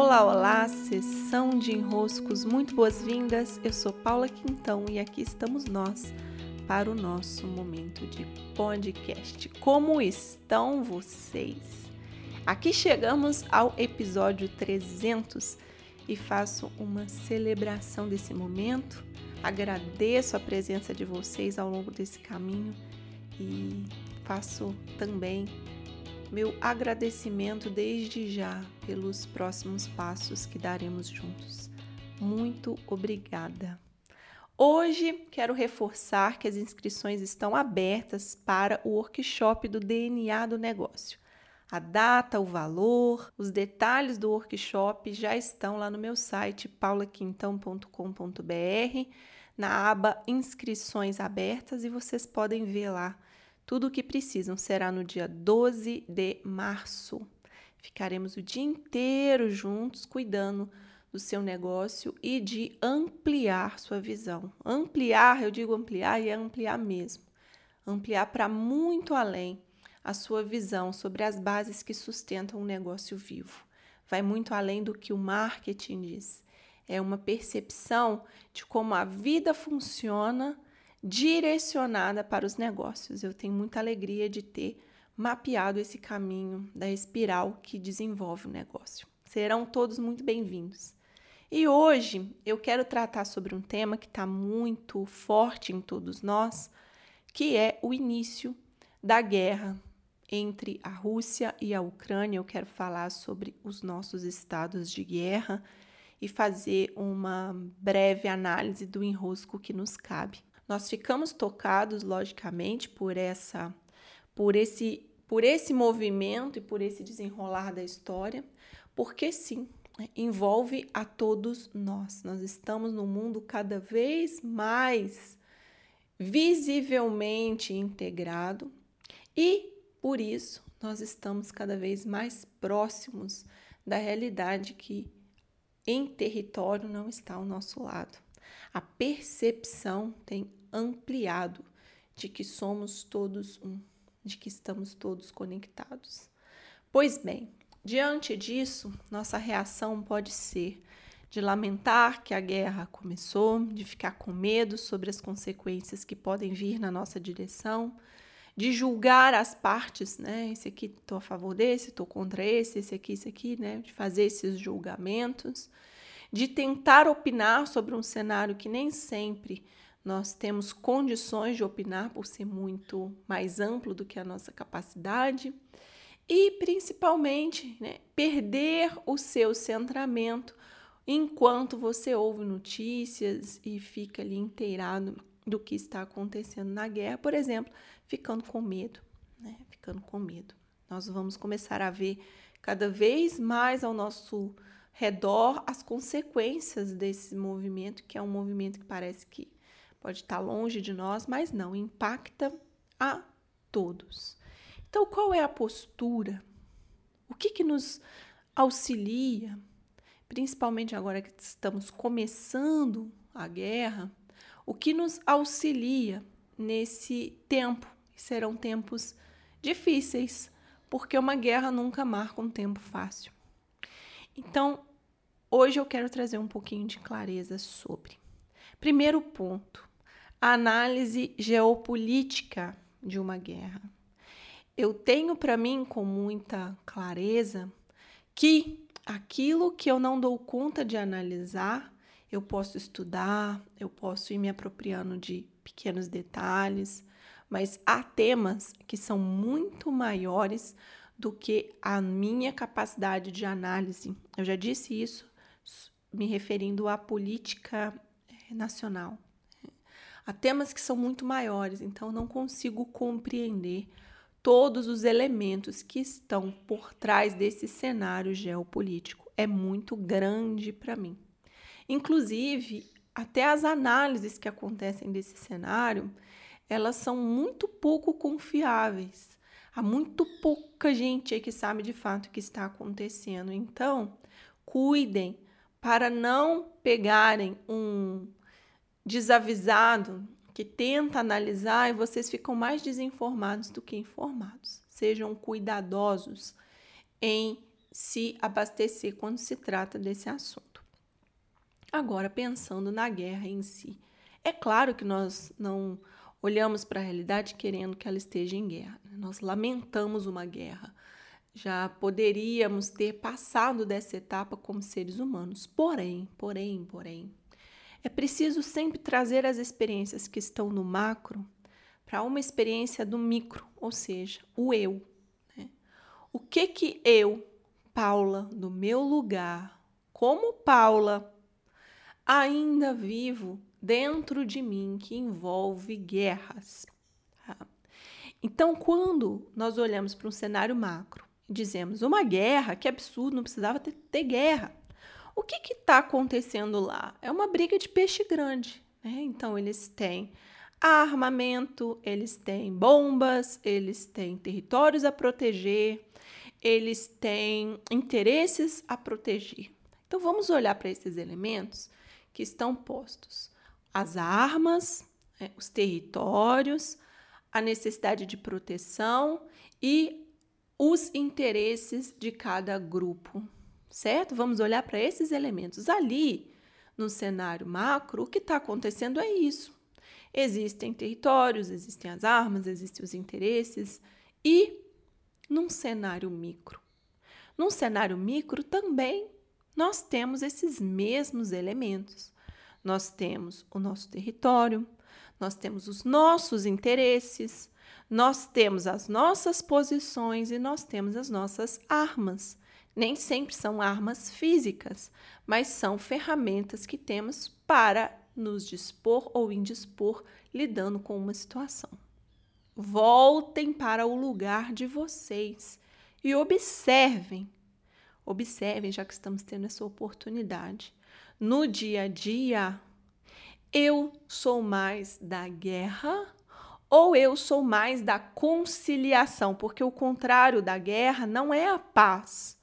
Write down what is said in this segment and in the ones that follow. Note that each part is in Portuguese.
Olá, olá, sessão de enroscos, muito boas-vindas. Eu sou Paula Quintão e aqui estamos nós para o nosso momento de podcast. Como estão vocês? Aqui chegamos ao episódio 300 e faço uma celebração desse momento. Agradeço a presença de vocês ao longo desse caminho e faço também meu agradecimento desde já pelos próximos passos que daremos juntos. Muito obrigada. Hoje quero reforçar que as inscrições estão abertas para o workshop do DNA do negócio. A data, o valor, os detalhes do workshop já estão lá no meu site paulaquintão.com.br, na aba Inscrições Abertas e vocês podem ver lá tudo o que precisam será no dia 12 de março. Ficaremos o dia inteiro juntos cuidando do seu negócio e de ampliar sua visão. Ampliar, eu digo ampliar e é ampliar mesmo. Ampliar para muito além a sua visão sobre as bases que sustentam um negócio vivo. Vai muito além do que o marketing diz. É uma percepção de como a vida funciona direcionada para os negócios. Eu tenho muita alegria de ter mapeado esse caminho da espiral que desenvolve o negócio. Serão todos muito bem-vindos. E hoje eu quero tratar sobre um tema que está muito forte em todos nós, que é o início da guerra entre a Rússia e a Ucrânia. Eu quero falar sobre os nossos estados de guerra e fazer uma breve análise do enrosco que nos cabe. Nós ficamos tocados, logicamente, por essa por esse por esse movimento e por esse desenrolar da história, porque sim, envolve a todos nós. Nós estamos num mundo cada vez mais visivelmente integrado e por isso nós estamos cada vez mais próximos da realidade que em território não está ao nosso lado. A percepção tem ampliado de que somos todos um, de que estamos todos conectados. Pois bem, diante disso, nossa reação pode ser de lamentar que a guerra começou, de ficar com medo sobre as consequências que podem vir na nossa direção, de julgar as partes, né? Esse aqui estou a favor desse, estou contra esse, esse aqui, esse aqui, né? De fazer esses julgamentos, de tentar opinar sobre um cenário que nem sempre nós temos condições de opinar por ser muito mais amplo do que a nossa capacidade e principalmente né, perder o seu centramento enquanto você ouve notícias e fica ali inteirado do que está acontecendo na guerra, por exemplo, ficando com medo, né? Ficando com medo. Nós vamos começar a ver cada vez mais ao nosso redor as consequências desse movimento, que é um movimento que parece que pode estar longe de nós, mas não, impacta a todos. Então, qual é a postura? O que, que nos auxilia, principalmente agora que estamos começando a guerra, o que nos auxilia nesse tempo? Serão tempos difíceis, porque uma guerra nunca marca um tempo fácil. Então, hoje eu quero trazer um pouquinho de clareza sobre. Primeiro ponto: a análise geopolítica de uma guerra. Eu tenho para mim com muita clareza que aquilo que eu não dou conta de analisar, eu posso estudar, eu posso ir me apropriando de pequenos detalhes, mas há temas que são muito maiores do que a minha capacidade de análise. Eu já disse isso me referindo à política eh, nacional. Há temas que são muito maiores, então não consigo compreender todos os elementos que estão por trás desse cenário geopolítico. É muito grande para mim. Inclusive, até as análises que acontecem desse cenário, elas são muito pouco confiáveis. Há muito pouca gente aí que sabe de fato o que está acontecendo. Então, cuidem para não pegarem um desavisado que tenta analisar e vocês ficam mais desinformados do que informados. Sejam cuidadosos em se abastecer quando se trata desse assunto. Agora, pensando na guerra em si, é claro que nós não olhamos para a realidade querendo que ela esteja em guerra. Né? Nós lamentamos uma guerra. Já poderíamos ter passado dessa etapa como seres humanos. Porém, porém, porém, é preciso sempre trazer as experiências que estão no macro para uma experiência do micro, ou seja, o eu. Né? O que que eu, Paula, do meu lugar, como Paula, ainda vivo dentro de mim que envolve guerras. Tá? Então, quando nós olhamos para um cenário macro dizemos uma guerra, que absurdo, não precisava ter, ter guerra. O que está acontecendo lá? É uma briga de peixe grande. Né? Então, eles têm armamento, eles têm bombas, eles têm territórios a proteger, eles têm interesses a proteger. Então, vamos olhar para esses elementos que estão postos as armas, é, os territórios, a necessidade de proteção e os interesses de cada grupo, certo? Vamos olhar para esses elementos. Ali, no cenário macro, o que está acontecendo é isso. Existem territórios, existem as armas, existem os interesses e num cenário micro. Num cenário micro também nós temos esses mesmos elementos. Nós temos o nosso território, nós temos os nossos interesses, nós temos as nossas posições e nós temos as nossas armas. Nem sempre são armas físicas, mas são ferramentas que temos para nos dispor ou indispor lidando com uma situação. Voltem para o lugar de vocês e observem. Observem, já que estamos tendo essa oportunidade no dia a dia, eu sou mais da guerra ou eu sou mais da conciliação? Porque o contrário da guerra não é a paz.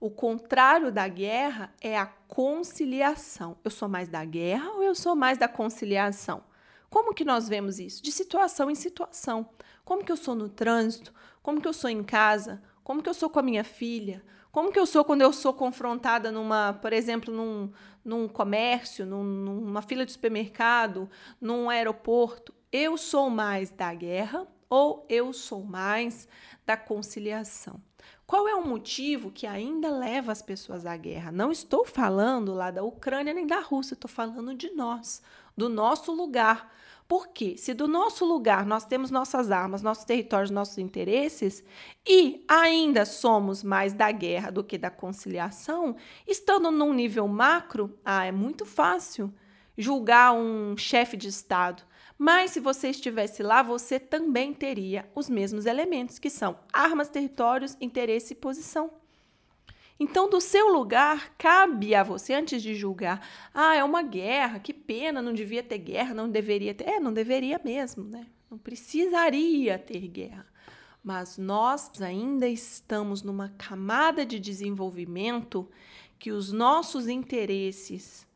O contrário da guerra é a conciliação. Eu sou mais da guerra ou eu sou mais da conciliação? Como que nós vemos isso? De situação em situação. Como que eu sou no trânsito? Como que eu sou em casa? Como que eu sou com a minha filha? Como que eu sou quando eu sou confrontada numa, por exemplo, num, num comércio, num, numa fila de supermercado, num aeroporto? Eu sou mais da guerra ou eu sou mais da conciliação? Qual é o motivo que ainda leva as pessoas à guerra? Não estou falando lá da Ucrânia nem da Rússia, estou falando de nós, do nosso lugar. Porque se do nosso lugar nós temos nossas armas, nossos territórios, nossos interesses e ainda somos mais da guerra do que da conciliação, estando num nível macro, ah, é muito fácil julgar um chefe de Estado. Mas se você estivesse lá, você também teria os mesmos elementos, que são armas, territórios, interesse e posição. Então, do seu lugar, cabe a você, antes de julgar, ah, é uma guerra, que pena, não devia ter guerra, não deveria ter. É, não deveria mesmo, né? Não precisaria ter guerra. Mas nós ainda estamos numa camada de desenvolvimento que os nossos interesses,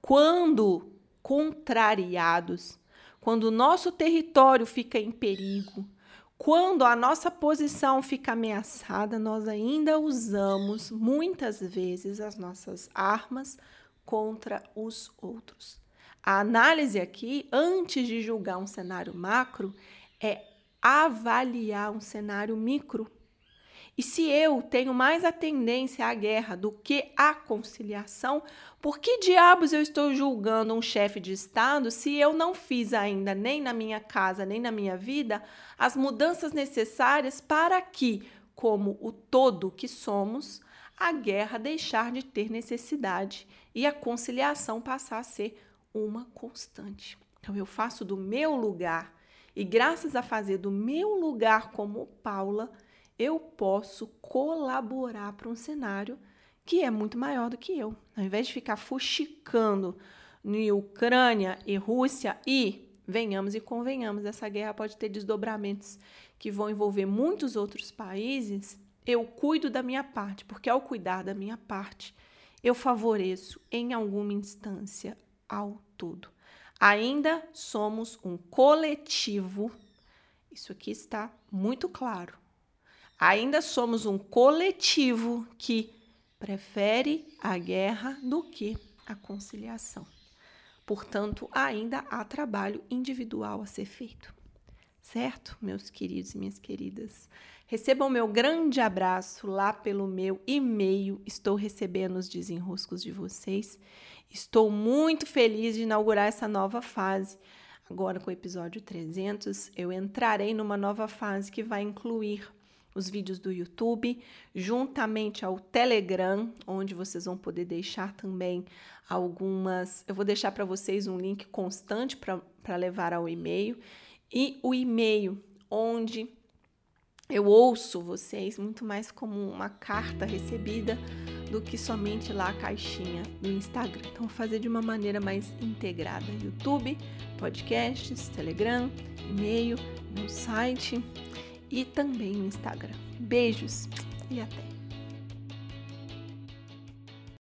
quando contrariados, quando o nosso território fica em perigo, quando a nossa posição fica ameaçada, nós ainda usamos muitas vezes as nossas armas contra os outros. A análise aqui, antes de julgar um cenário macro, é avaliar um cenário micro. E se eu tenho mais a tendência à guerra do que à conciliação, por que diabos eu estou julgando um chefe de Estado se eu não fiz ainda, nem na minha casa, nem na minha vida, as mudanças necessárias para que, como o todo que somos, a guerra deixar de ter necessidade e a conciliação passar a ser uma constante? Então, eu faço do meu lugar, e graças a fazer do meu lugar como Paula, eu posso colaborar para um cenário que é muito maior do que eu. Ao invés de ficar fuxicando em Ucrânia e Rússia e venhamos e convenhamos, essa guerra pode ter desdobramentos que vão envolver muitos outros países. Eu cuido da minha parte, porque ao cuidar da minha parte, eu favoreço em alguma instância ao todo. Ainda somos um coletivo. Isso aqui está muito claro Ainda somos um coletivo que prefere a guerra do que a conciliação. Portanto, ainda há trabalho individual a ser feito. Certo, meus queridos e minhas queridas? Recebam meu grande abraço lá pelo meu e-mail. Estou recebendo os desenroscos de vocês. Estou muito feliz de inaugurar essa nova fase. Agora, com o episódio 300, eu entrarei numa nova fase que vai incluir os vídeos do YouTube, juntamente ao Telegram, onde vocês vão poder deixar também algumas. Eu vou deixar para vocês um link constante para levar ao e-mail, e o e-mail, onde eu ouço vocês muito mais como uma carta recebida do que somente lá a caixinha do Instagram. Então, fazer de uma maneira mais integrada: YouTube, podcasts, Telegram, e-mail, meu site e também no Instagram. Beijos e até!